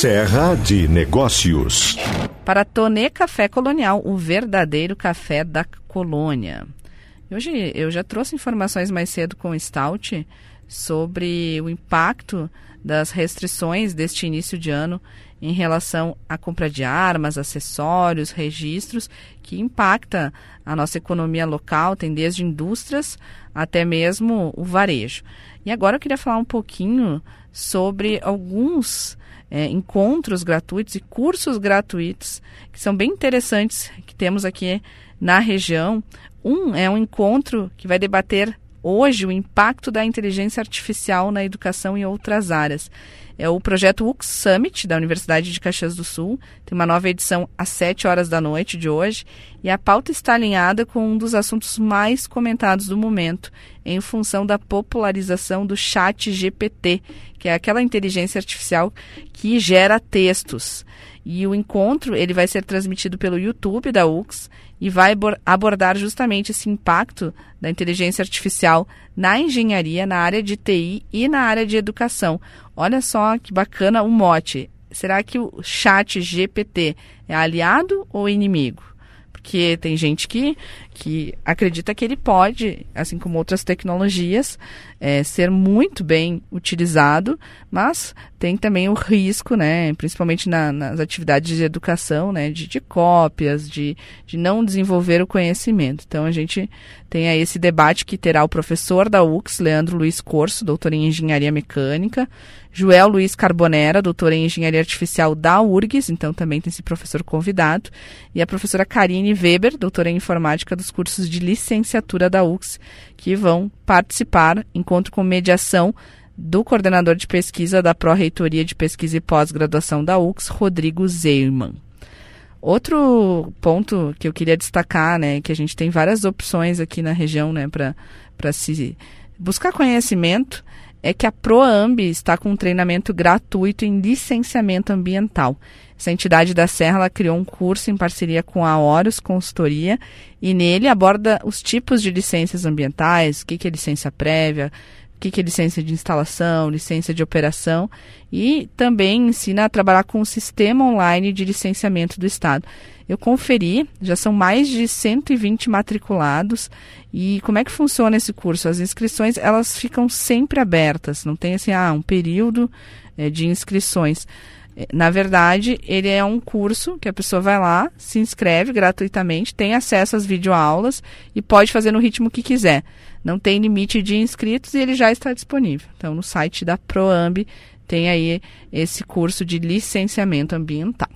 Serra de Negócios. Para Tonê Café Colonial, o verdadeiro café da colônia. Hoje eu já trouxe informações mais cedo com o Stout sobre o impacto das restrições deste início de ano em relação à compra de armas, acessórios, registros, que impacta a nossa economia local, tem desde indústrias até mesmo o varejo. E agora eu queria falar um pouquinho sobre alguns é, encontros gratuitos e cursos gratuitos que são bem interessantes que temos aqui na região. Um é um encontro que vai debater hoje o impacto da inteligência artificial na educação em outras áreas. É o projeto UX Summit da Universidade de Caxias do Sul. Tem uma nova edição às 7 horas da noite de hoje. E a pauta está alinhada com um dos assuntos mais comentados do momento, em função da popularização do chat GPT, que é aquela inteligência artificial que gera textos. E o encontro ele vai ser transmitido pelo YouTube da UX e vai abordar justamente esse impacto da inteligência artificial na engenharia, na área de TI e na área de educação. Olha só que bacana o mote. Será que o chat GPT é aliado ou inimigo? Porque tem gente que, que acredita que ele pode, assim como outras tecnologias, é, ser muito bem utilizado, mas tem também o risco, né, principalmente na, nas atividades de educação, né, de, de cópias, de, de não desenvolver o conhecimento. Então a gente tem aí esse debate que terá o professor da UX, Leandro Luiz Corso, doutor em engenharia mecânica, Joel Luiz Carbonera, doutor em engenharia artificial da URGS, então também tem esse professor convidado, e a professora Karine Weber, doutora em informática dos cursos de licenciatura da UX, que vão participar, encontro com mediação do coordenador de pesquisa da Pró-Reitoria de Pesquisa e Pós-Graduação da UX, Rodrigo Zeiman. Outro ponto que eu queria destacar, né, que a gente tem várias opções aqui na região, né, para se buscar conhecimento, é que a Proamb está com um treinamento gratuito em licenciamento ambiental. Essa entidade da Serra criou um curso em parceria com a Horus Consultoria e nele aborda os tipos de licenças ambientais, o que, que é licença prévia, o que, que é licença de instalação, licença de operação e também ensina a trabalhar com o sistema online de licenciamento do Estado. Eu conferi, já são mais de 120 matriculados e como é que funciona esse curso? As inscrições elas ficam sempre abertas, não tem assim ah, um período é, de inscrições. Na verdade, ele é um curso que a pessoa vai lá, se inscreve gratuitamente, tem acesso às videoaulas e pode fazer no ritmo que quiser. Não tem limite de inscritos e ele já está disponível. Então, no site da Proamb tem aí esse curso de licenciamento ambiental.